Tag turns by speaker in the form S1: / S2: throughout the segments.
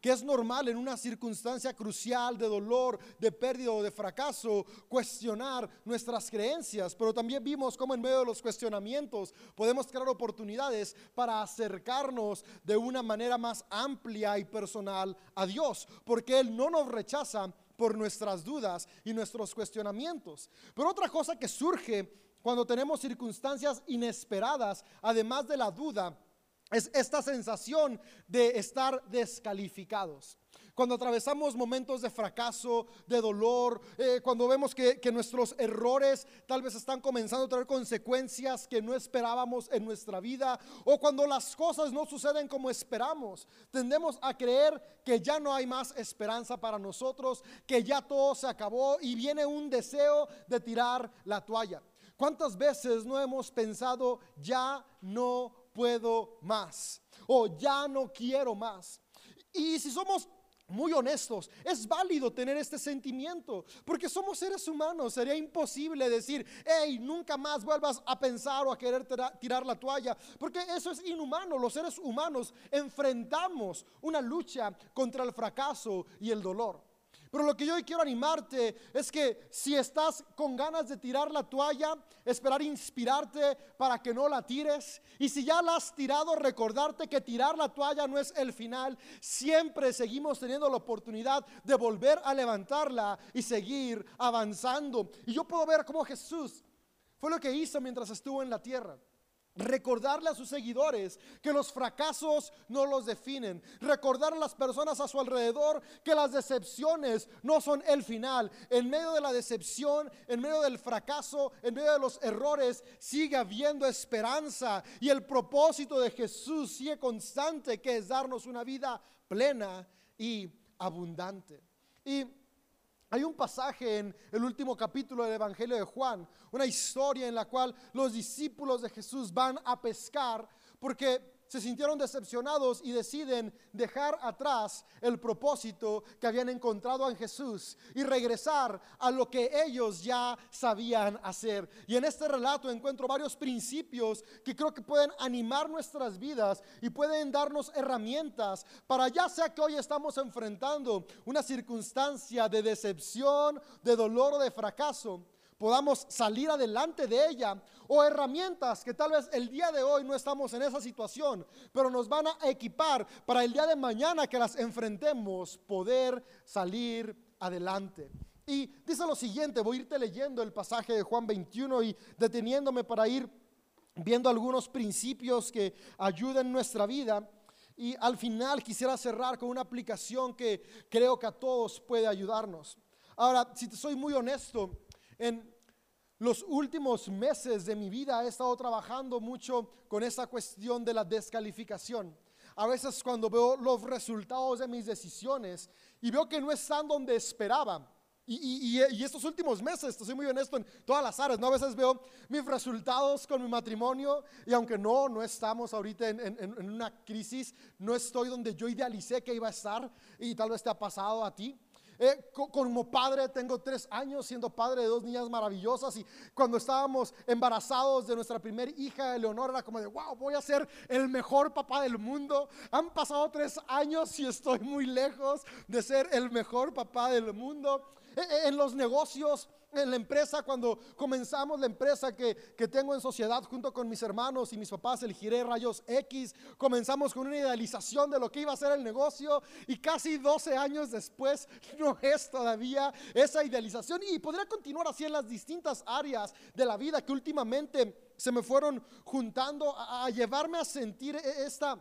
S1: que es normal en una circunstancia crucial de dolor, de pérdida o de fracaso cuestionar nuestras creencias, pero también vimos cómo en medio de los cuestionamientos podemos crear oportunidades para acercarnos de una manera más amplia y personal a Dios, porque Él no nos rechaza por nuestras dudas y nuestros cuestionamientos. Pero otra cosa que surge cuando tenemos circunstancias inesperadas, además de la duda, es esta sensación de estar descalificados. Cuando atravesamos momentos de fracaso, de dolor, eh, cuando vemos que, que, nuestros errores tal vez están comenzando a tener consecuencias que no esperábamos en nuestra vida, o cuando las cosas no suceden como esperamos, tendemos a creer que ya no hay más esperanza para nosotros, que ya todo se acabó y viene un deseo de tirar la toalla. ¿Cuántas veces no hemos pensado, ya no puedo más o ya no quiero más. Y si somos muy honestos, es válido tener este sentimiento, porque somos seres humanos. Sería imposible decir, hey, nunca más vuelvas a pensar o a querer tirar la toalla, porque eso es inhumano. Los seres humanos enfrentamos una lucha contra el fracaso y el dolor. Pero lo que yo hoy quiero animarte es que si estás con ganas de tirar la toalla, esperar inspirarte para que no la tires. Y si ya la has tirado, recordarte que tirar la toalla no es el final. Siempre seguimos teniendo la oportunidad de volver a levantarla y seguir avanzando. Y yo puedo ver cómo Jesús fue lo que hizo mientras estuvo en la tierra recordarle a sus seguidores que los fracasos no los definen, recordar a las personas a su alrededor que las decepciones no son el final. En medio de la decepción, en medio del fracaso, en medio de los errores, sigue habiendo esperanza y el propósito de Jesús sigue constante, que es darnos una vida plena y abundante. Y hay un pasaje en el último capítulo del Evangelio de Juan, una historia en la cual los discípulos de Jesús van a pescar porque se sintieron decepcionados y deciden dejar atrás el propósito que habían encontrado en Jesús y regresar a lo que ellos ya sabían hacer. Y en este relato encuentro varios principios que creo que pueden animar nuestras vidas y pueden darnos herramientas para ya sea que hoy estamos enfrentando una circunstancia de decepción, de dolor o de fracaso podamos salir adelante de ella o herramientas que tal vez el día de hoy no estamos en esa situación, pero nos van a equipar para el día de mañana que las enfrentemos poder salir adelante. Y dice lo siguiente, voy a irte leyendo el pasaje de Juan 21 y deteniéndome para ir viendo algunos principios que ayuden nuestra vida. Y al final quisiera cerrar con una aplicación que creo que a todos puede ayudarnos. Ahora, si te soy muy honesto, en los últimos meses de mi vida he estado trabajando mucho con esa cuestión de la descalificación. A veces cuando veo los resultados de mis decisiones y veo que no están donde esperaba. Y, estos últimos meses, estoy muy honesto en todas las áreas, ¿no? A veces veo mis resultados con mi matrimonio y aunque no, no estamos ahorita en, en una crisis, no estoy donde yo idealicé que iba a estar y tal vez te ha pasado a ti. Eh, como padre tengo tres años siendo padre de dos niñas maravillosas y cuando estábamos embarazados de nuestra primera hija, Eleonora, era como de, wow, voy a ser el mejor papá del mundo. Han pasado tres años y estoy muy lejos de ser el mejor papá del mundo. Eh, eh, en los negocios en la empresa, cuando comenzamos la empresa que, tengo en sociedad junto con mis hermanos y mis papás, el Giré Rayos X, comenzamos con una idealización de lo que iba a ser el negocio y casi 12 años después no es todavía esa idealización y podría continuar así en las distintas áreas de la vida que últimamente se me fueron juntando a, llevarme a sentir e, esta,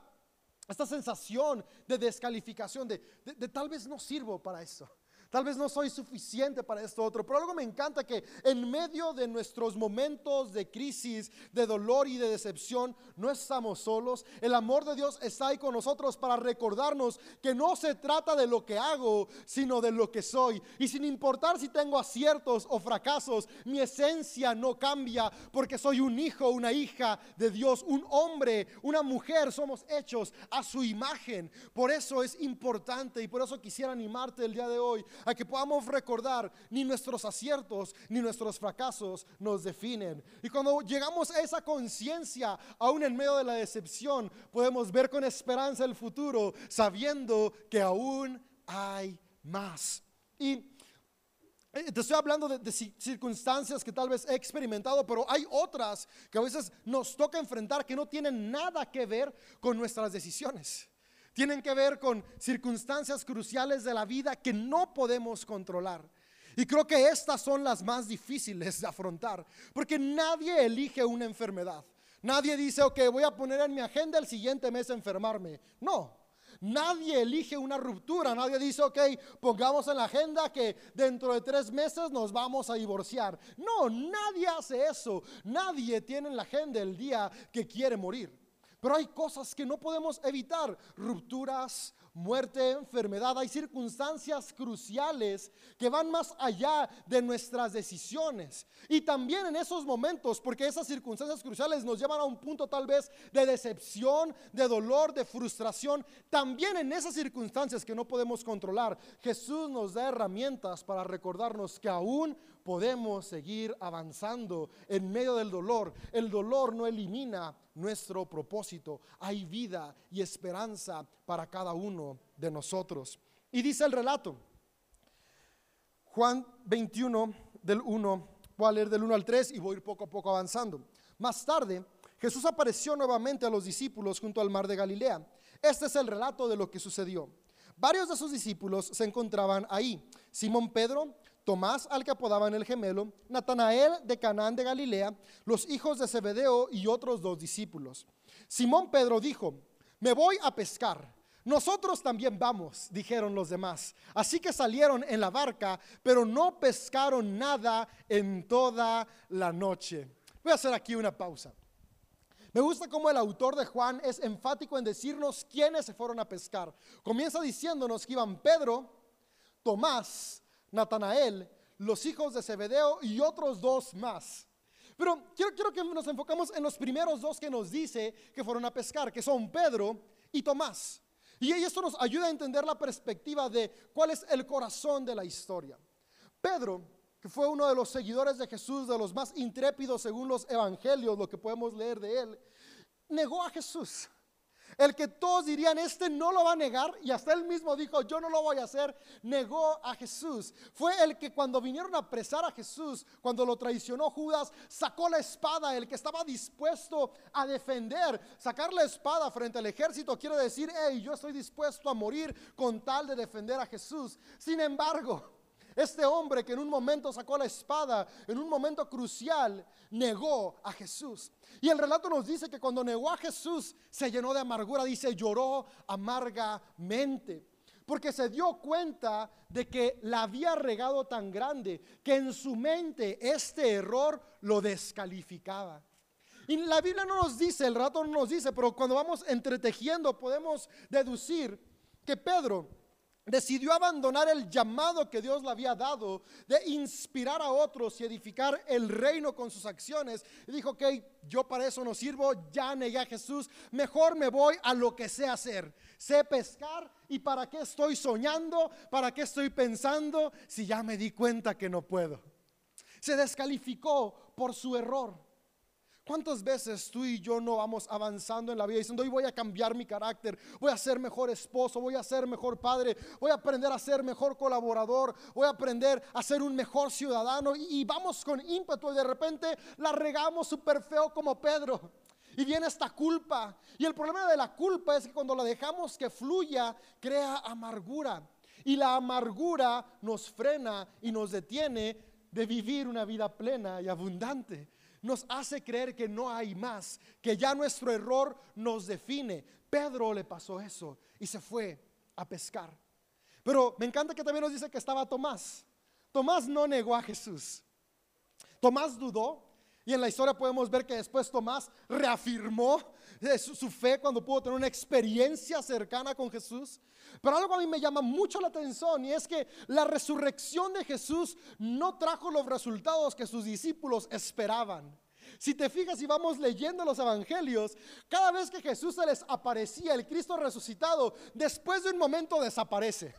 S1: esta sensación de descalificación, de tal vez no sirvo para eso. Tal vez no soy suficiente para esto otro, pero algo me encanta que en medio de nuestros momentos de crisis, de dolor y de decepción, no estamos solos. El amor de Dios está ahí con nosotros para recordarnos que no se trata de lo que hago, sino de lo que soy. Y sin importar si tengo aciertos o fracasos, mi esencia no cambia porque soy un hijo, una hija de Dios, un hombre, una mujer, somos hechos a su imagen. Por eso es importante y por eso quisiera animarte el día de hoy a que podamos recordar ni nuestros aciertos ni nuestros fracasos nos definen. Y cuando llegamos a esa conciencia, aún en medio de la decepción, podemos ver con esperanza el futuro, sabiendo que aún hay más. Y eh, te estoy hablando de, circunstancias que tal vez he experimentado, pero hay otras que a veces nos toca enfrentar que no tienen nada que ver con nuestras decisiones. Tienen que ver con circunstancias cruciales de la vida que no podemos controlar. Y creo que estas son las más difíciles de afrontar, porque nadie elige una enfermedad. Nadie dice, ok, voy a poner en mi agenda el siguiente mes enfermarme. No, Nadie elige una ruptura, nadie dice, ok, pongamos en la agenda que dentro de tres meses nos vamos a divorciar. No, nadie hace eso. Nadie tiene en la agenda el día que quiere morir. Pero hay cosas que no podemos evitar, rupturas, muerte, enfermedad. Hay circunstancias cruciales que van más allá de nuestras decisiones. Y también en esos momentos, porque esas circunstancias cruciales nos llevan a un punto tal vez de decepción, de dolor, de frustración. También en esas circunstancias que no podemos controlar, Jesús nos da herramientas para recordarnos que aún podemos seguir avanzando en medio del dolor. El dolor no elimina nuestro propósito. Hay vida y esperanza para cada uno de nosotros. Y dice el relato, Juan 21 del 1, voy a leer del 1 al 3 y voy a ir poco a poco avanzando. Más tarde, Jesús apareció nuevamente a los discípulos junto al mar de Galilea. Este es el relato de lo que sucedió. Varios de sus discípulos se encontraban ahí. Simón Pedro, Tomás, al que apodaban el gemelo, Natanael de Canaán de Galilea, los hijos de Zebedeo y otros dos discípulos. Simón Pedro dijo, me voy a pescar. Nosotros también vamos, dijeron los demás. Así que salieron en la barca, pero no pescaron nada en toda la noche. Voy a hacer aquí una pausa. Me gusta cómo el autor de Juan es enfático en decirnos quiénes se fueron a pescar. Comienza diciéndonos que iban Pedro, Tomás, Natanael, los hijos de Zebedeo y otros dos más. Pero quiero, quiero que nos enfocamos en los primeros dos que nos dice que fueron a pescar, que son Pedro y Tomás. Y esto nos ayuda a entender la perspectiva de cuál es el corazón de la historia. Pedro, que fue uno de los seguidores de Jesús, de los más intrépidos según los evangelios, lo que podemos leer de él, negó a Jesús. El que todos dirían, este no lo va a negar, y hasta él mismo dijo, yo no lo voy a hacer, negó a Jesús. Fue el que cuando vinieron a apresar a Jesús, cuando lo traicionó Judas, sacó la espada, el que estaba dispuesto a defender. Sacar la espada frente al ejército quiere decir, hey, yo estoy dispuesto a morir con tal de defender a Jesús. Sin embargo, este hombre que en un momento sacó la espada, en un momento crucial, negó a Jesús. Y el relato nos dice que cuando negó a Jesús, se llenó de amargura, dice, lloró amargamente. Porque se dio cuenta de que la había regado tan grande que en su mente este error lo descalificaba. Y la Biblia no nos dice, el relato no nos dice, pero cuando vamos entretejiendo podemos deducir que Pedro decidió abandonar el llamado que Dios le había dado de inspirar a otros y edificar el reino con sus acciones. Y dijo, ok, yo para eso no sirvo, ya negué a Jesús, mejor me voy a lo que sé hacer. Sé pescar y para qué estoy soñando, para qué estoy pensando si ya me di cuenta que no puedo. Se descalificó por su error. ¿Cuántas veces tú y yo no vamos avanzando en la vida diciendo, hoy voy a cambiar mi carácter, voy a ser mejor esposo, voy a ser mejor padre, voy a aprender a ser mejor colaborador, voy a aprender a ser un mejor ciudadano y, vamos con ímpetu y de repente la regamos súper feo como Pedro. Y viene esta culpa. Y el problema de la culpa es que cuando la dejamos que fluya, crea amargura. Y la amargura nos frena y nos detiene de vivir una vida plena y abundante nos hace creer que no hay más, que ya nuestro error nos define. Pedro le pasó eso y se fue a pescar. Pero me encanta que también nos dice que estaba Tomás. Tomás no negó a Jesús. Tomás dudó y en la historia podemos ver que después Tomás reafirmó su, fe cuando pudo tener una experiencia cercana con Jesús. Pero algo a mí me llama mucho la atención y es que la resurrección de Jesús no trajo los resultados que sus discípulos esperaban. Si te fijas y vamos leyendo los evangelios, cada vez que Jesús se les aparecía, el Cristo resucitado, después de un momento desaparece.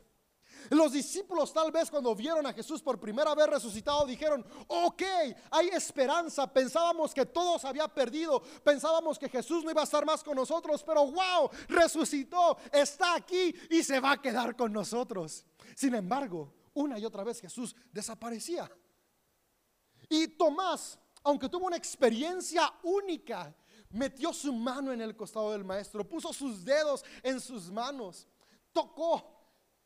S1: Los discípulos tal vez cuando vieron a Jesús por primera vez resucitado dijeron, ok, hay esperanza. Pensábamos que todos había perdido, pensábamos que Jesús no iba a estar más con nosotros, pero wow, resucitó, está aquí y se va a quedar con nosotros. Sin embargo, una y otra vez Jesús desaparecía. Y Tomás, aunque tuvo una experiencia única, metió su mano en el costado del maestro, puso sus dedos en sus manos, tocó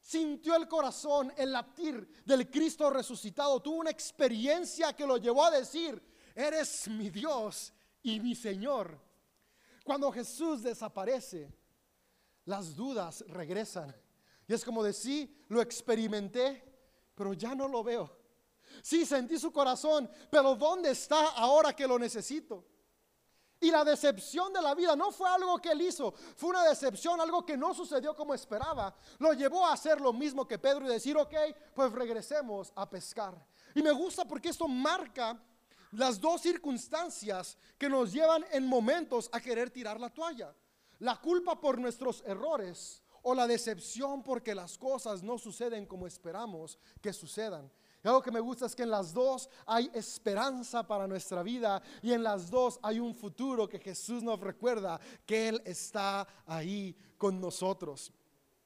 S1: sintió el corazón, el latir del Cristo resucitado, tuvo una experiencia que lo llevó a decir, eres mi Dios y mi Señor. Cuando Jesús desaparece, las dudas regresan. Y es como decir, lo experimenté, pero ya no lo veo. Sí, sentí su corazón, pero ¿dónde está ahora que lo necesito? Y la decepción de la vida no fue algo que él hizo, fue una decepción, algo que no sucedió como esperaba. Lo llevó a hacer lo mismo que Pedro y decir, ok, pues regresemos a pescar. Y me gusta porque esto marca las dos circunstancias que nos llevan en momentos a querer tirar la toalla. La culpa por nuestros errores o la decepción porque las cosas no suceden como esperamos que sucedan. Y algo que me gusta es que en las dos hay esperanza para nuestra vida y en las dos hay un futuro que Jesús nos recuerda que Él está ahí con nosotros.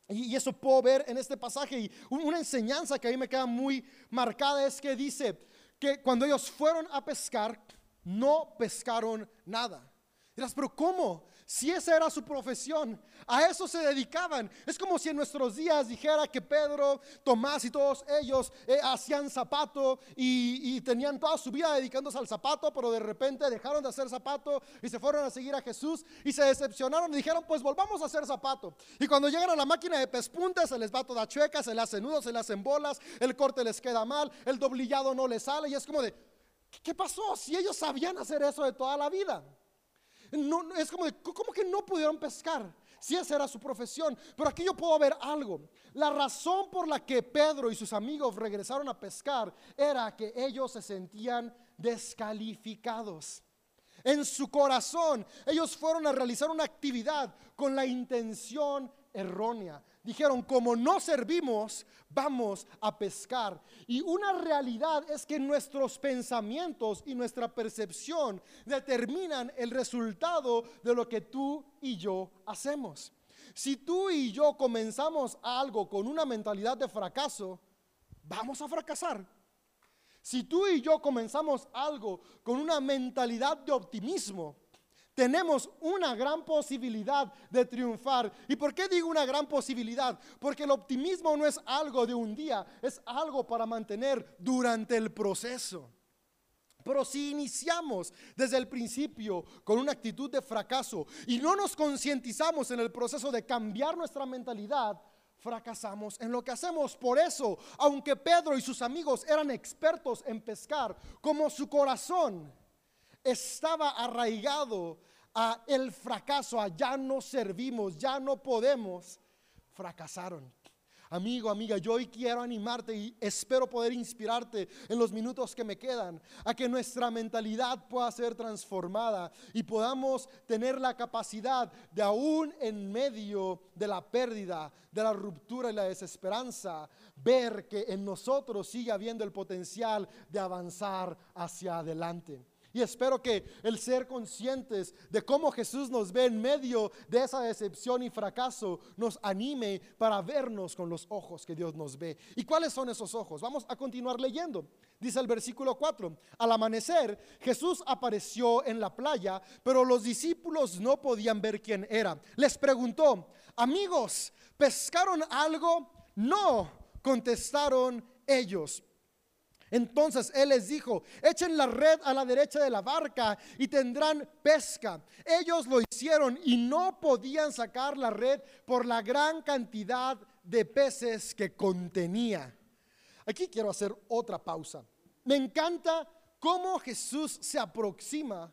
S1: Y, eso puedo ver en este pasaje. Y una enseñanza que a mí me queda muy marcada es que dice que cuando ellos fueron a pescar, no pescaron nada. Dirás, pero ¿cómo? Si esa era su profesión, a eso se dedicaban. Es como si en nuestros días dijera que Pedro, Tomás y todos ellos eh, hacían zapato y, tenían toda su vida dedicándose al zapato, pero de repente dejaron de hacer zapato y se fueron a seguir a Jesús y se decepcionaron y dijeron, pues volvamos a hacer zapato. Y cuando llegan a la máquina de pespunte se les va toda chueca, se le hacen nudos, se le hacen bolas, el corte les queda mal, el doblillado no les sale y es como de, ¿qué pasó? Si ellos sabían hacer eso de toda la vida. Es como, ¿cómo que no pudieron pescar? Si esa era su profesión. Pero aquí yo puedo ver algo. La razón por la que Pedro y sus amigos regresaron a pescar era que ellos se sentían descalificados. En su corazón, ellos fueron a realizar una actividad con la intención errónea dijeron, como no servimos, vamos a pescar. Y una realidad es que nuestros pensamientos y nuestra percepción determinan el resultado de lo que tú y yo hacemos. Si tú y yo comenzamos algo con una mentalidad de fracaso, vamos a fracasar. Si tú y yo comenzamos algo con una mentalidad de optimismo, tenemos una gran posibilidad de triunfar. ¿Y por qué digo una gran posibilidad? Porque el optimismo no es algo de un día, es algo para mantener durante el proceso. Pero si iniciamos desde el principio con una actitud de fracaso y no nos concientizamos en el proceso de cambiar nuestra mentalidad, fracasamos en lo que hacemos. Por eso, aunque Pedro y sus amigos eran expertos en pescar, como su corazón estaba arraigado a el fracaso, a ya no servimos, ya no podemos, fracasaron. Amigo, amiga, yo hoy quiero animarte y espero poder inspirarte en los minutos que me quedan a que nuestra mentalidad pueda ser transformada y podamos tener la capacidad de aún en medio de la pérdida, de la ruptura y la desesperanza, ver que en nosotros sigue habiendo el potencial de avanzar hacia adelante. Y espero que el ser conscientes de cómo Jesús nos ve en medio de esa decepción y fracaso nos anime para vernos con los ojos que Dios nos ve. ¿Y cuáles son esos ojos? Vamos a continuar leyendo. Dice el versículo 4, al amanecer Jesús apareció en la playa, pero los discípulos no podían ver quién era. Les preguntó, amigos, ¿pescaron algo? No, contestaron ellos. Entonces él les dijo, echen la red a la derecha de la barca y tendrán pesca. Ellos lo hicieron y no podían sacar la red por la gran cantidad de peces que contenía. Aquí quiero hacer otra pausa. Me encanta cómo Jesús se aproxima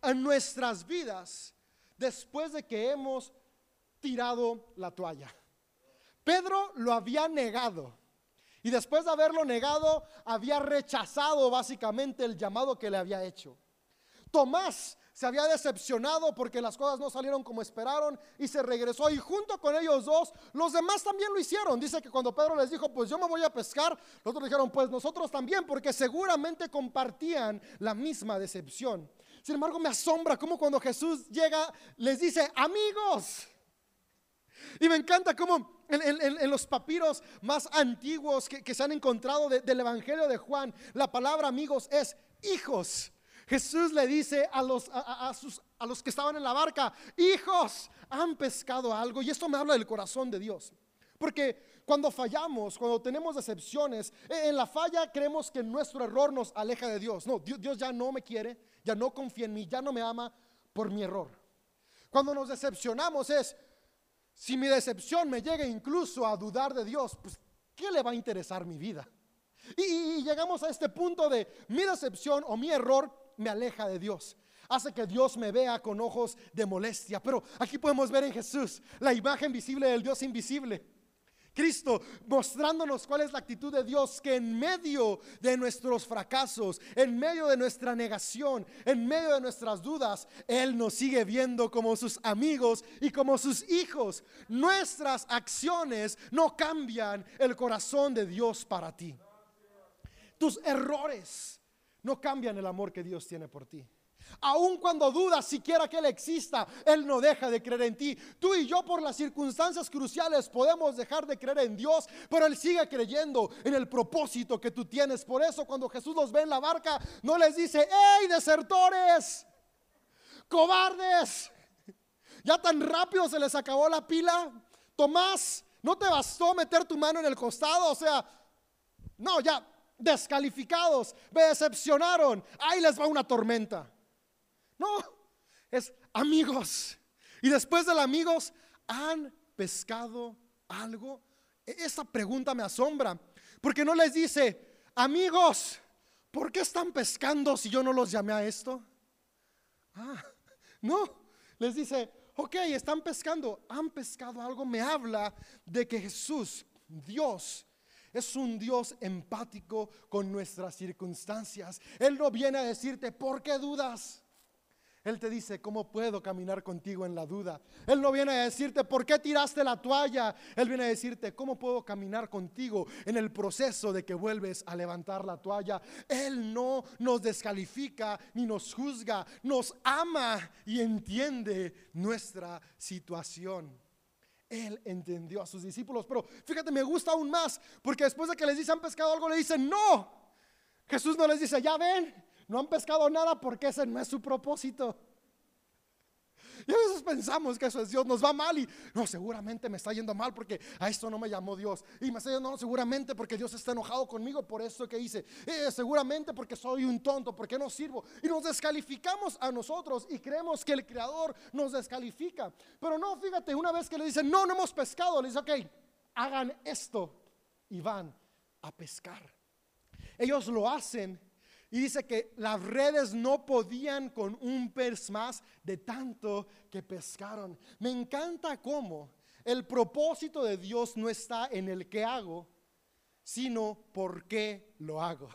S1: a nuestras vidas después de que hemos tirado la toalla. Pedro lo había negado. Y después de haberlo negado, había rechazado básicamente el llamado que le había hecho. Tomás se había decepcionado porque las cosas no salieron como esperaron y se regresó. Y junto con ellos dos, los demás también lo hicieron. Dice que cuando Pedro les dijo, pues yo me voy a pescar, los otros dijeron, pues nosotros también, porque seguramente compartían la misma decepción. Sin embargo, me asombra cómo cuando Jesús llega, les dice, amigos. Y me encanta cómo en, los papiros más antiguos que, se han encontrado del Evangelio de Juan, la palabra amigos es hijos. Jesús le dice a los, a, sus, a los que estaban en la barca, hijos, han pescado algo. Y esto me habla del corazón de Dios. Porque cuando fallamos, cuando tenemos decepciones, e, en la falla creemos que nuestro error nos aleja de Dios. No, Dios, Dios ya no me quiere, ya no confía en mí, ya no me ama por mi error. Cuando nos decepcionamos es, si mi decepción me llega incluso a dudar de Dios, pues ¿qué le va a interesar mi vida? y, llegamos a este punto de mi decepción o mi error me aleja de Dios. Hace que Dios me vea con ojos de molestia. Pero aquí podemos ver en Jesús la imagen visible del Dios invisible. Cristo mostrándonos cuál es la actitud de Dios que en medio de nuestros fracasos, en medio de nuestra negación, en medio de nuestras dudas, Él nos sigue viendo como sus amigos y como sus hijos. Nuestras acciones no cambian el corazón de Dios para ti. Tus errores no cambian el amor que Dios tiene por ti. Aun cuando dudas siquiera que Él exista, Él no deja de creer en ti. Tú y yo por las circunstancias cruciales podemos dejar de creer en Dios, pero Él sigue creyendo en el propósito que tú tienes. Por eso cuando Jesús los ve en la barca, no les dice, ¡hey, desertores! ¡Cobardes! Ya tan rápido se les acabó la pila. Tomás, ¿no te bastó meter tu mano en el costado? O sea, no, ya descalificados, me decepcionaron, ahí les va una tormenta. No, es amigos. Y después del amigos, ¿han pescado algo? E, esa pregunta me asombra, porque no les dice, amigos, ¿por qué están pescando si yo no los llamé a esto? Ah, no, les dice, ok, están pescando, han pescado algo, me habla de que Jesús, Dios, es un Dios empático con nuestras circunstancias. Él no viene a decirte, ¿por qué dudas? Él te dice, ¿cómo puedo caminar contigo en la duda? Él no viene a decirte, ¿por qué tiraste la toalla? Él viene a decirte, ¿cómo puedo caminar contigo en el proceso de que vuelves a levantar la toalla? Él no nos descalifica ni nos juzga, nos ama y entiende nuestra situación. Él entendió a sus discípulos. Pero fíjate, me gusta aún más, porque después de que les dice han pescado algo, le dicen no. Jesús no les dice, ya ven, no han pescado nada porque ese no es su propósito. Y a veces pensamos que eso es Dios, nos va mal y no, seguramente me está yendo mal porque a esto no me llamó Dios. Y me está yendo no, seguramente porque Dios está enojado conmigo por eso que hice. Eh, seguramente porque soy un tonto, porque no sirvo. Y nos descalificamos a nosotros y creemos que el Creador nos descalifica. Pero no, fíjate, una vez que le dicen, no, no hemos pescado, le dice, ok, hagan esto y van a pescar. Ellos lo hacen y dice que las redes no podían con un pez más de tanto que pescaron. Me encanta cómo el propósito de Dios no está en el que hago, sino por qué lo hago.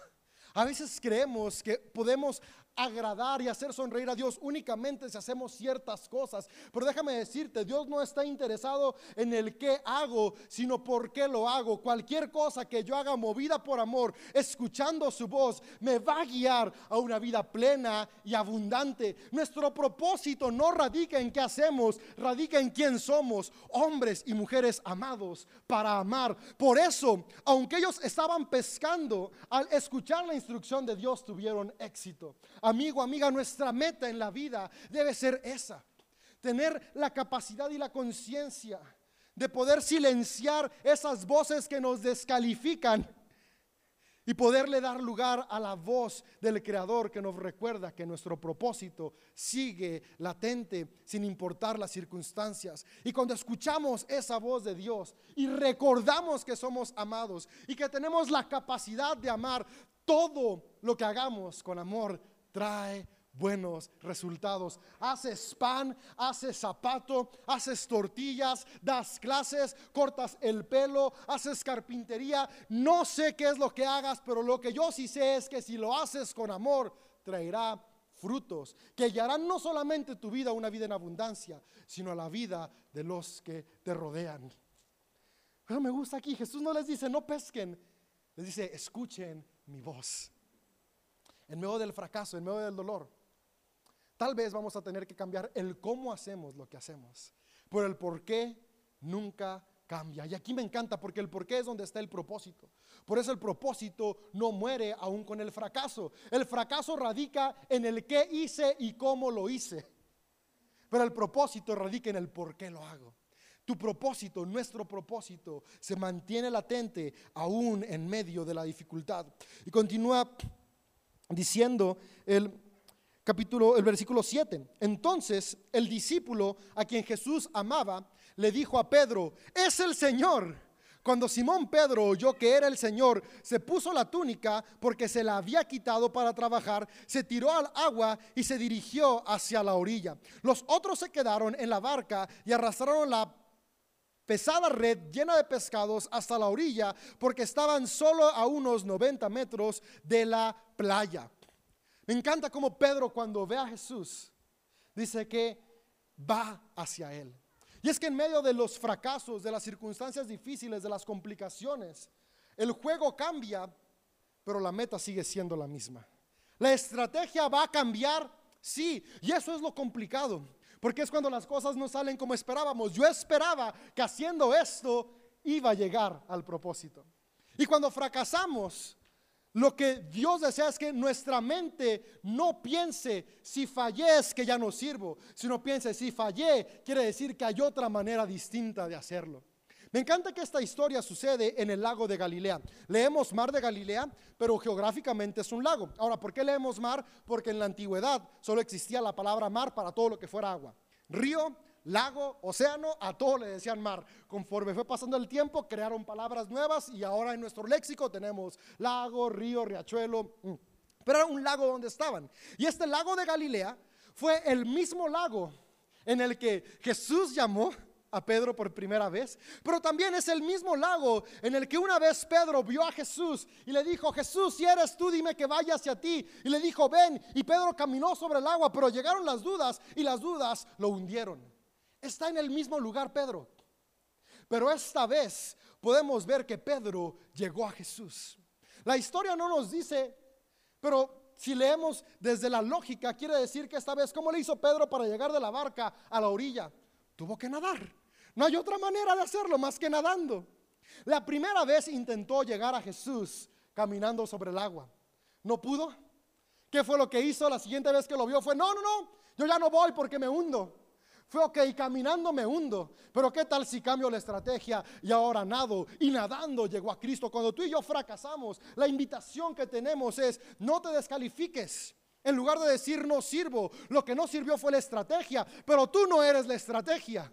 S1: A veces creemos que podemos agradar y hacer sonreír a Dios únicamente si hacemos ciertas cosas. Pero déjame decirte, Dios no está interesado en el qué hago, sino por qué lo hago. Cualquier cosa que yo haga movida por amor, escuchando su voz, me va a guiar a una vida plena y abundante. Nuestro propósito no radica en qué hacemos, radica en quién somos, hombres y mujeres amados para amar. Por eso, aunque ellos estaban pescando, al escuchar la instrucción de Dios tuvieron éxito. Amigo, amiga, nuestra meta en la vida debe ser esa. Tener la capacidad y la conciencia de poder silenciar esas voces que nos descalifican y poderle dar lugar a la voz del Creador que nos recuerda que nuestro propósito sigue latente sin importar las circunstancias. Y cuando escuchamos esa voz de Dios y recordamos que somos amados y que tenemos la capacidad de amar, todo lo que hagamos con amor trae buenos resultados. Haces pan, haces zapato, haces tortillas, das clases, cortas el pelo, haces carpintería. No sé qué es lo que hagas, pero lo que yo sí sé es que si lo haces con amor, traerá frutos que guiarán no solamente tu vida una vida en abundancia, sino a la vida de los que te rodean. Pero me gusta aquí, Jesús no les dice, no pesquen, les dice, escuchen mi voz. En medio del fracaso, en medio del dolor, tal vez vamos a tener que cambiar el cómo hacemos lo que hacemos, pero el por qué nunca cambia. Y aquí me encanta porque el por qué es donde está el propósito. Por eso el propósito no muere aún con el fracaso. El fracaso radica en el qué hice y cómo lo hice. Pero el propósito radica en el por qué lo hago. Tu propósito, nuestro propósito, se mantiene latente aún en medio de la dificultad. Y continúa diciendo el capítulo, el versículo 7. Entonces el discípulo a quien Jesús amaba le dijo a Pedro, es el Señor. Cuando Simón Pedro oyó que era el Señor, se puso la túnica porque se la había quitado para trabajar, se tiró al agua y se dirigió hacia la orilla. Los otros se quedaron en la barca y arrastraron la pesada red llena de pescados hasta la orilla porque estaban solo a unos 90 metros de la playa. Me encanta como Pedro cuando ve a Jesús dice que va hacia él. Y es que en medio de los fracasos, de las circunstancias difíciles, de las complicaciones, el juego cambia, pero la meta sigue siendo la misma. La estrategia va a cambiar, sí, y eso es lo complicado, porque es cuando las cosas no salen como esperábamos. Yo esperaba que haciendo esto iba a llegar al propósito. Y cuando fracasamos, lo que Dios desea es que nuestra mente no piense si fallé es que ya no sirvo, sino piense si fallé quiere decir que hay otra manera distinta de hacerlo. Me encanta que esta historia sucede en el lago de Galilea. Leemos mar de Galilea, pero geográficamente es un lago. Ahora, ¿por qué leemos mar? Porque en la antigüedad solo existía la palabra mar para todo lo que fuera agua. Río, lago, océano, a todo le decían mar. Conforme fue pasando el tiempo, crearon palabras nuevas y ahora en nuestro léxico tenemos lago, río, riachuelo. Mm. Pero era un lago donde estaban. Y este lago de Galilea fue el mismo lago en el que Jesús llamó a Pedro por primera vez, pero también es el mismo lago en el que una vez Pedro vio a Jesús y le dijo, Jesús, si eres tú, dime que vaya hacia ti. Y le dijo, ven, y Pedro caminó sobre el agua, pero llegaron las dudas y las dudas lo hundieron. Está en el mismo lugar Pedro. Pero esta vez podemos ver que Pedro llegó a Jesús. La historia no nos dice, pero si leemos desde la lógica, quiere decir que esta vez, ¿cómo le hizo Pedro para llegar de la barca a la orilla? Tuvo que nadar. No hay otra manera de hacerlo más que nadando. La primera vez intentó llegar a Jesús caminando sobre el agua. ¿No pudo? ¿Qué fue lo que hizo? La siguiente vez que lo vio fue, no, no, no, yo ya no voy porque me hundo. Fue ok, caminando me hundo, pero ¿qué tal si cambio la estrategia y ahora nado y nadando llegó a Cristo? Cuando tú y yo fracasamos, la invitación que tenemos es no te descalifiques. En lugar de decir no sirvo, lo que no sirvió fue la estrategia, pero tú no eres la estrategia.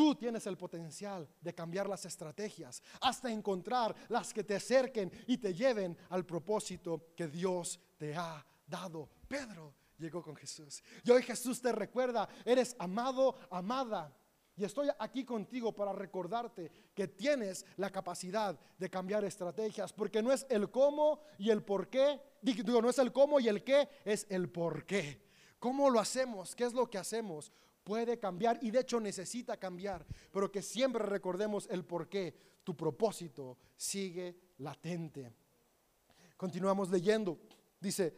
S1: Tú tienes el potencial de cambiar las estrategias hasta encontrar las que te acerquen y te lleven al propósito que Dios te ha dado. Pedro, llegó con Jesús. Y hoy Jesús te recuerda, eres amado, amada. Y estoy aquí contigo para recordarte que tienes la capacidad de cambiar estrategias, porque no es el cómo y el por qué, digo, no es el cómo y el qué, es el por qué. ¿Cómo lo hacemos? ¿Qué es lo que hacemos? Puede cambiar y de hecho necesita cambiar, pero que siempre recordemos el por qué. Tu propósito sigue latente. Continuamos leyendo. Dice,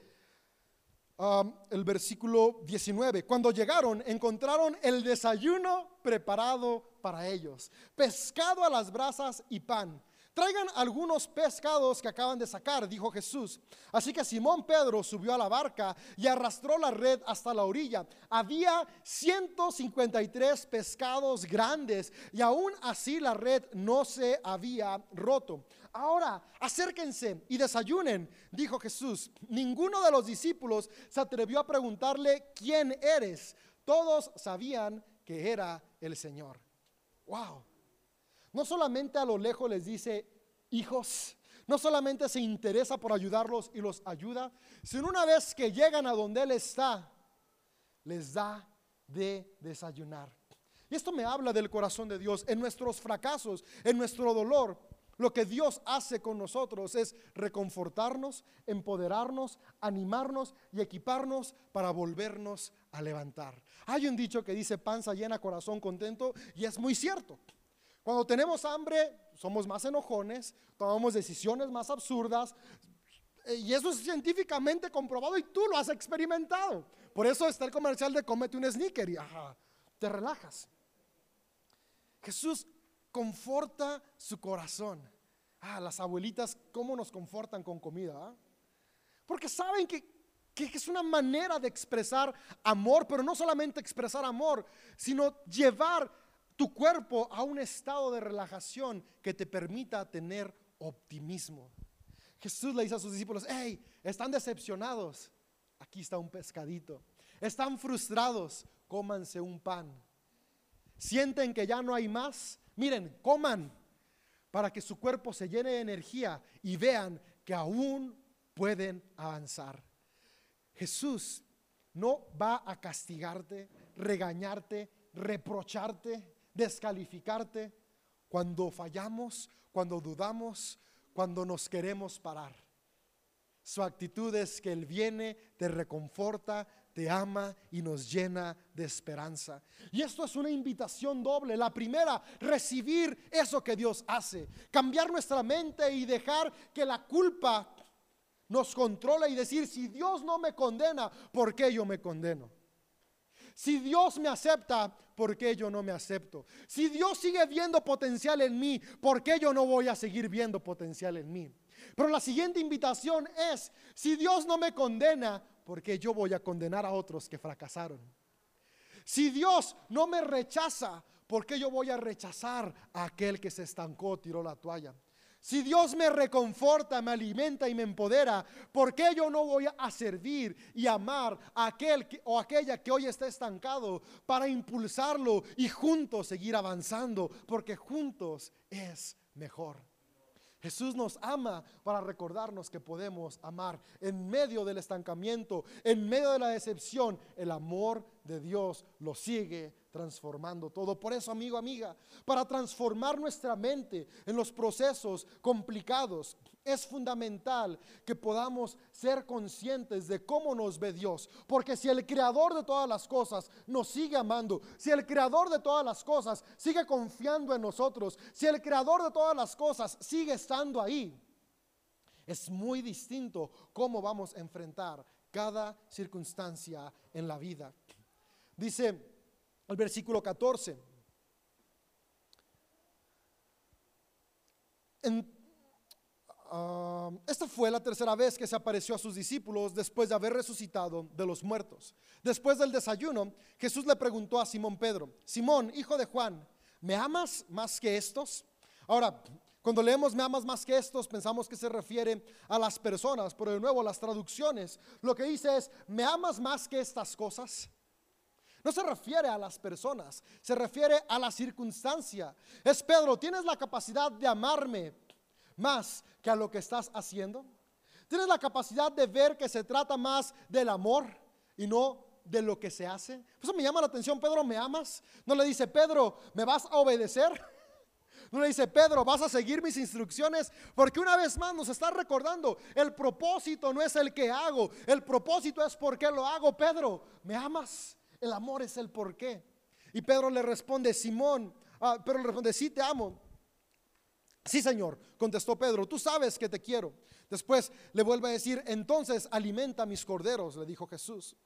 S1: el versículo 19. Cuando llegaron, encontraron el desayuno preparado para ellos. Pescado a las brasas y pan. Traigan algunos pescados que acaban de sacar, dijo Jesús. Así que Simón Pedro subió a la barca y arrastró la red hasta la orilla. Había 153 pescados grandes y aún así la red no se había roto. Ahora, acérquense y desayunen, dijo Jesús. Ninguno de los discípulos se atrevió a preguntarle, ¿quién eres? Todos sabían que era el Señor. Wow. No solamente a lo lejos les dice, hijos, no solamente se interesa por ayudarlos y los ayuda, sino una vez que llegan a donde Él está, les da de desayunar. Y esto me habla del corazón de Dios en nuestros fracasos, en nuestro dolor. lo que Dios hace con nosotros es reconfortarnos, empoderarnos, animarnos y equiparnos para volvernos a levantar. Hay un dicho que dice panza llena, corazón contento y es muy cierto. Cuando tenemos hambre, somos más enojones, tomamos decisiones más absurdas, eh, y eso es científicamente comprobado y tú lo has experimentado. Por eso está el comercial de cómete un sneaker y ajá, te relajas. Jesús conforta su corazón. Ah, las abuelitas, ¿cómo nos confortan con comida? Ah? Porque saben que, que es una manera de expresar amor, pero no solamente expresar amor, sino llevar tu cuerpo a un estado de relajación que te permita tener optimismo. Jesús le dice a sus discípulos, hey, están decepcionados, aquí está un pescadito. Están frustrados, cómanse un pan. Sienten que ya no hay más, miren, coman para que su cuerpo se llene de energía y vean que aún pueden avanzar. Jesús no va a castigarte, regañarte, reprocharte, descalificarte cuando fallamos, cuando dudamos, cuando nos queremos parar. Su actitud es que Él viene, te reconforta, te ama y nos llena de esperanza. Y esto es una invitación doble. La primera, recibir eso que Dios hace, cambiar nuestra mente y dejar que la culpa nos controle y decir, si Dios no me condena, ¿por qué yo me condeno? Si Dios me acepta, ¿por qué yo no me acepto? Si Dios sigue viendo potencial en mí, ¿por qué yo no voy a seguir viendo potencial en mí? Pero la siguiente invitación es, si Dios no me condena, ¿por qué yo voy a condenar a otros que fracasaron? Si Dios no me rechaza, ¿por qué yo voy a rechazar a aquel que se estancó, tiró la toalla? Si Dios me reconforta, me alimenta y me empodera, ¿por qué yo no voy a servir y amar a aquel o aquella que hoy está estancado para impulsarlo y juntos seguir avanzando? Porque juntos es mejor. Jesús nos ama para recordarnos que podemos amar en medio del estancamiento, en medio de la decepción. El amor de Dios lo sigue transformando todo. Por eso, amigo, amiga, para transformar nuestra mente en los procesos complicados, es fundamental que podamos ser conscientes de cómo nos ve Dios. Porque si el creador de todas las cosas nos sigue amando, si el creador de todas las cosas sigue confiando en nosotros, si el creador de todas las cosas sigue estando ahí, es muy distinto cómo vamos a enfrentar cada circunstancia en la vida. Dice el versículo 14. Esta fue la tercera vez que se apareció a sus discípulos después de haber resucitado de los muertos. Después del desayuno, Jesús le preguntó a Simón Pedro, Simón, hijo de Juan, ¿me amas más que estos? Ahora, cuando leemos me amas más que estos, pensamos que se refiere a las personas, pero de nuevo las traducciones lo que dice es, ¿me amas más que estas cosas? No se refiere a las personas, se refiere a la circunstancia. Es Pedro, ¿tienes la capacidad de amarme más que a lo que estás haciendo? ¿Tienes la capacidad de ver que se trata más del amor y no de lo que se hace? Eso me llama la atención, Pedro, ¿me amas? No le dice, Pedro, ¿me vas a obedecer? No le dice, Pedro, vas a seguir mis instrucciones, porque una vez más nos está recordando, el propósito no es el que hago, el propósito es por qué lo hago, Pedro, ¿me amas? El amor es el por qué. Y Pedro le responde, Simón, ah, Pedro le responde, sí te amo. Sí, Señor, contestó Pedro, tú sabes que te quiero. Después le vuelve a decir, entonces alimenta mis corderos, le dijo Jesús.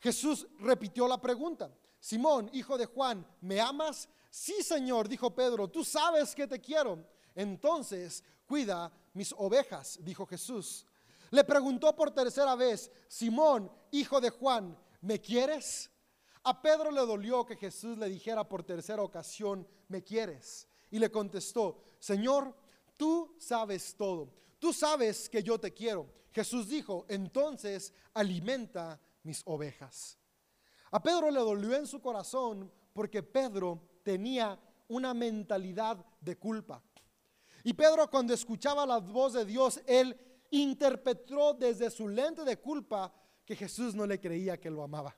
S1: Jesús repitió la pregunta, Simón, hijo de Juan, ¿me amas? Sí, Señor, dijo Pedro, tú sabes que te quiero. Entonces, cuida mis ovejas, dijo Jesús. Le preguntó por tercera vez, Simón, hijo de Juan, ¿me quieres? A Pedro le dolió que Jesús le dijera por tercera ocasión, ¿me quieres? Y le contestó, Señor, tú sabes todo, tú sabes que yo te quiero. Jesús dijo, entonces alimenta mis ovejas. A Pedro le dolió en su corazón porque Pedro tenía una mentalidad de culpa. Y Pedro cuando escuchaba la voz de Dios, él interpretó desde su lente de culpa que Jesús no le creía que lo amaba.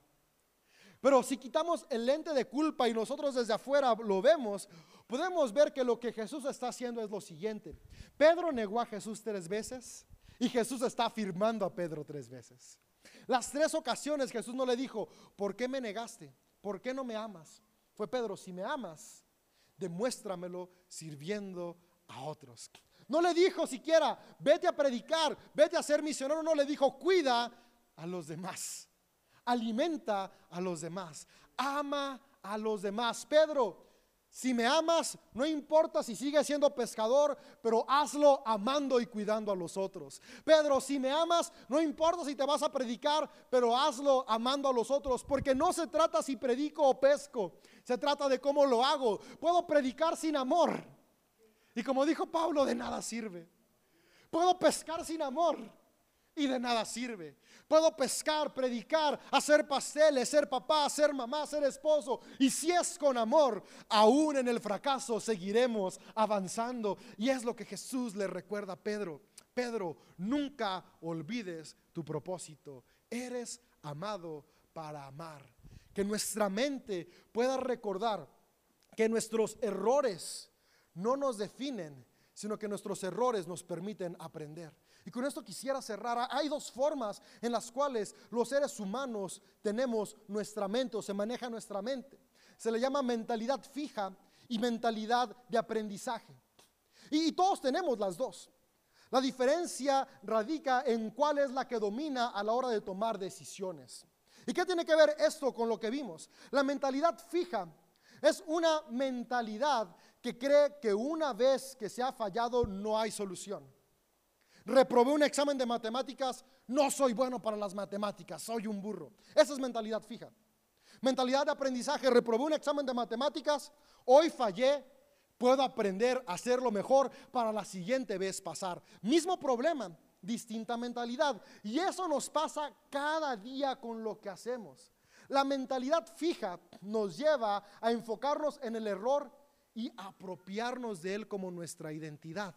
S1: Pero si quitamos el lente de culpa y nosotros desde afuera lo vemos, podemos ver que lo que Jesús está haciendo es lo siguiente. Pedro negó a Jesús tres veces y Jesús está afirmando a Pedro tres veces. Las tres ocasiones Jesús no le dijo, ¿por qué me negaste? ¿Por qué no me amas? Fue Pedro, si me amas, demuéstramelo sirviendo a otros. No le dijo siquiera, vete a predicar, vete a ser misionero, no le dijo, cuida a los demás, alimenta a los demás, ama a los demás. Pedro, si me amas, no importa si sigues siendo pescador, pero hazlo amando y cuidando a los otros. Pedro, si me amas, no importa si te vas a predicar, pero hazlo amando a los otros, porque no se trata si predico o pesco, se trata de cómo lo hago. Puedo predicar sin amor. Y como dijo Pablo, de nada sirve. Puedo pescar sin amor y de nada sirve. Puedo pescar, predicar, hacer pasteles, ser papá, ser mamá, ser esposo. Y si es con amor, aún en el fracaso seguiremos avanzando. Y es lo que Jesús le recuerda a Pedro. Pedro, nunca olvides tu propósito. Eres amado para amar. Que nuestra mente pueda recordar que nuestros errores no nos definen, sino que nuestros errores nos permiten aprender. Y con esto quisiera cerrar. Hay dos formas en las cuales los seres humanos tenemos nuestra mente o se maneja nuestra mente. Se le llama mentalidad fija y mentalidad de aprendizaje. Y, todos tenemos las dos. La diferencia radica en cuál es la que domina a la hora de tomar decisiones. ¿Y qué tiene que ver esto con lo que vimos? La mentalidad fija es una mentalidad que cree que una vez que se ha fallado no hay solución reprobé un examen de matemáticas, no soy bueno para las matemáticas, soy un burro. Esa es mentalidad fija. Mentalidad de aprendizaje, reprobé un examen de matemáticas, hoy fallé, puedo aprender a hacerlo mejor para la siguiente vez pasar. Mismo problema, distinta mentalidad. Y eso nos pasa cada día con lo que hacemos. La mentalidad fija nos lleva a enfocarnos en el error y apropiarnos de él como nuestra identidad.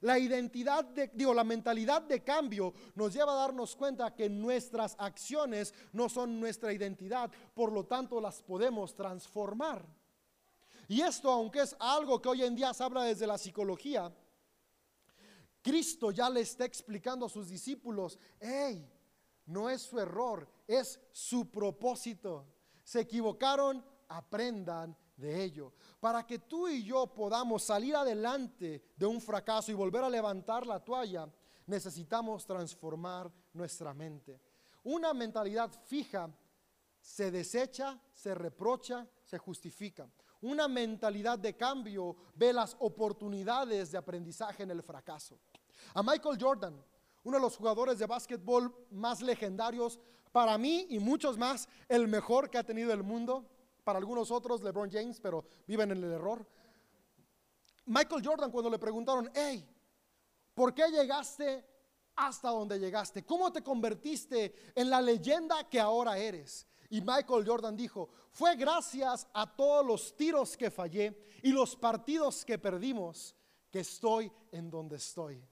S1: La identidad, de, digo, la mentalidad de cambio nos lleva a darnos cuenta que nuestras acciones no son nuestra identidad, por lo tanto las podemos transformar. Y esto, aunque es algo que hoy en día se habla desde la psicología, Cristo ya le está explicando a sus discípulos, hey, no es su error, es su propósito. Se equivocaron, aprendan de ello. Para que tú y yo podamos salir adelante de un fracaso y volver a levantar la toalla, necesitamos transformar nuestra mente. Una mentalidad fija se desecha, se reprocha, se justifica. Una mentalidad de cambio ve las oportunidades de aprendizaje en el fracaso. A Michael Jordan, uno de los jugadores de básquetbol más legendarios, para mí y muchos más, el mejor que ha tenido el mundo, para algunos otros LeBron James, pero viven en el error. Michael Jordan cuando le preguntaron, hey, ¿por qué llegaste hasta donde llegaste? ¿Cómo te convertiste en la leyenda que ahora eres? Y Michael Jordan dijo, fue gracias a todos los tiros que fallé y los partidos que perdimos que estoy en donde estoy.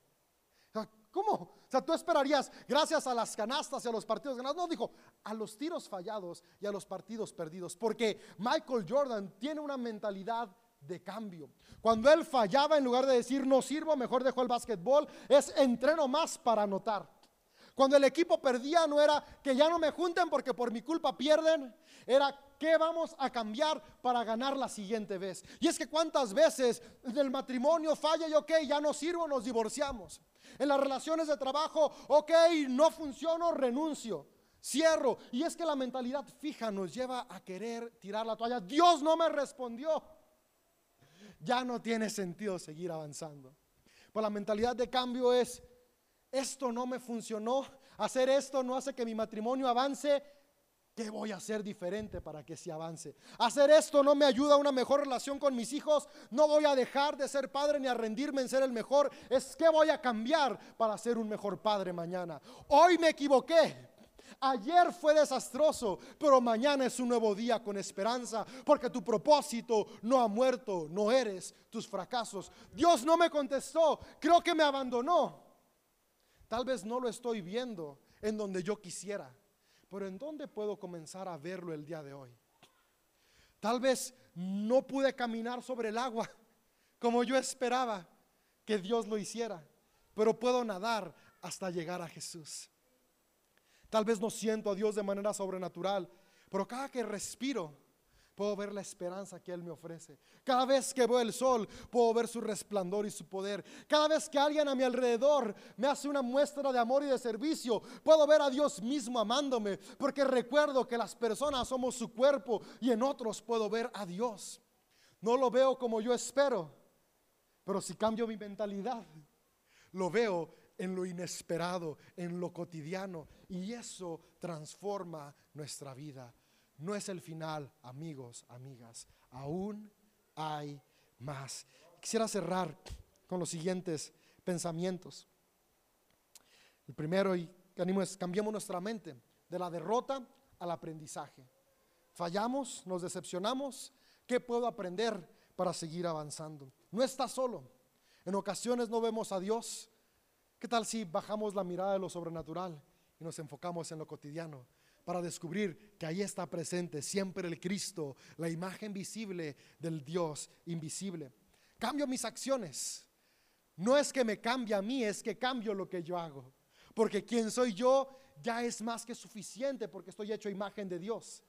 S1: ¿Cómo? O sea, tú esperarías, gracias a las canastas y a los partidos ganados. No, dijo, a los tiros fallados y a los partidos perdidos. Porque Michael Jordan tiene una mentalidad de cambio. Cuando él fallaba, en lugar de decir no sirvo, mejor dejó el básquetbol, es entreno más para anotar. Cuando el equipo perdía, no era que ya no me junten porque por mi culpa pierden, era ¿Qué vamos a cambiar para ganar la siguiente vez? Y es que cuántas veces el matrimonio falla y ok, ya no sirvo, nos divorciamos. En las relaciones de trabajo, ok, no funciono, renuncio, cierro. Y es que la mentalidad fija nos lleva a querer tirar la toalla. Dios no me respondió. Ya no tiene sentido seguir avanzando. Pues la mentalidad de cambio es, esto no me funcionó, hacer esto no hace que mi matrimonio avance, ¿Qué voy a hacer diferente para que se avance? Hacer esto no me ayuda a una mejor relación con mis hijos. No voy a dejar de ser padre ni a rendirme en ser el mejor. Es que voy a cambiar para ser un mejor padre mañana. Hoy me equivoqué. Ayer fue desastroso, pero mañana es un nuevo día con esperanza, porque tu propósito no ha muerto, no eres tus fracasos. Dios no me contestó, creo que me abandonó. Tal vez no lo estoy viendo en donde yo quisiera pero ¿en dónde puedo comenzar a verlo el día de hoy? Tal vez no pude caminar sobre el agua como yo esperaba que Dios lo hiciera, pero puedo nadar hasta llegar a Jesús. Tal vez no siento a Dios de manera sobrenatural, pero cada que respiro, puedo ver la esperanza que Él me ofrece. Cada vez que veo el sol, puedo ver su resplandor y su poder. Cada vez que alguien a mi alrededor me hace una muestra de amor y de servicio, puedo ver a Dios mismo amándome, porque recuerdo que las personas somos su cuerpo y en otros puedo ver a Dios. No lo veo como yo espero, pero si cambio mi mentalidad, lo veo en lo inesperado, en lo cotidiano, y eso transforma nuestra vida no es el final, amigos, amigas. Aún hay más. Quisiera cerrar con los siguientes pensamientos. El primero y que animo es cambiemos nuestra mente de la derrota al aprendizaje. Fallamos, nos decepcionamos. ¿Qué puedo aprender para seguir avanzando? No está solo. En ocasiones no vemos a Dios. ¿Qué tal si bajamos la mirada de lo sobrenatural y nos enfocamos en lo cotidiano? Para descubrir que ahí está presente siempre el Cristo, la imagen visible del Dios invisible. Cambio mis acciones. No es que me cambie a mí, es que cambio lo que yo hago. Porque quien soy yo ya es más que suficiente porque estoy hecho imagen de Dios.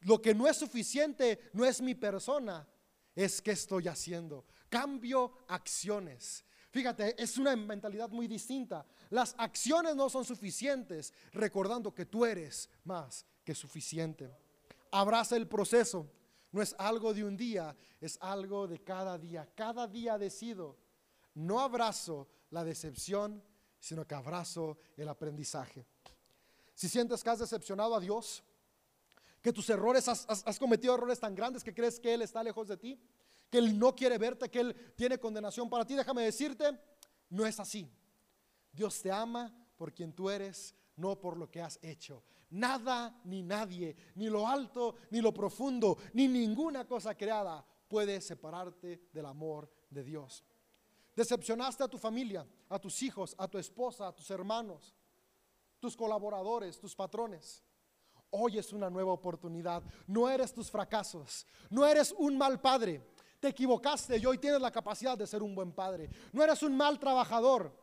S1: Lo que no es suficiente no es mi persona, es que estoy haciendo. Cambio acciones. Fíjate, es una mentalidad muy distinta. Las acciones no son suficientes, recordando que tú eres más que suficiente. Abraza el proceso. No es algo de un día, es algo de cada día. Cada día decido. No abrazo la decepción, sino que abrazo el aprendizaje. Si sientes que has decepcionado a Dios, que tus errores, has, cometido errores tan grandes que crees que Él está lejos de ti, que Él no quiere verte, que Él tiene condenación para ti, déjame decirte, no es así. Dios te ama por quien tú eres, no por lo que has hecho. Nada ni nadie, ni lo alto, ni lo profundo, ni ninguna cosa creada puede separarte del amor de Dios. Decepcionaste a tu familia, a tus hijos, a tu esposa, a tus hermanos, tus colaboradores, tus patrones. Hoy es una nueva oportunidad. No eres tus fracasos. No eres un mal padre te equivocaste y hoy tienes la capacidad de ser un buen padre. No eres un mal trabajador.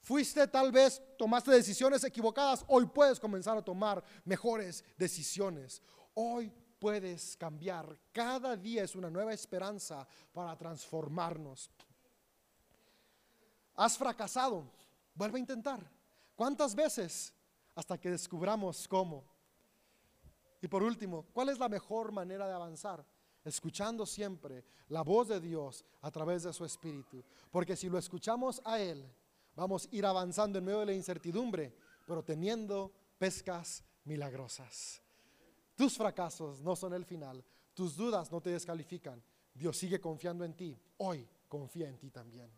S1: Fuiste tal vez, tomaste decisiones equivocadas, hoy puedes comenzar a tomar mejores decisiones. Hoy puedes cambiar. Cada día es una nueva esperanza para transformarnos. Has fracasado, vuelve a intentar. ¿Cuántas veces? Hasta que descubramos cómo. Y por último, ¿cuál es la mejor manera de avanzar? Escuchando siempre la voz de Dios a través de su Espíritu. Porque si lo escuchamos a Él, vamos a ir avanzando en medio de la incertidumbre, pero teniendo pescas milagrosas. Tus fracasos no son el final, tus dudas no te descalifican. Dios sigue confiando en ti. Hoy confía en ti también.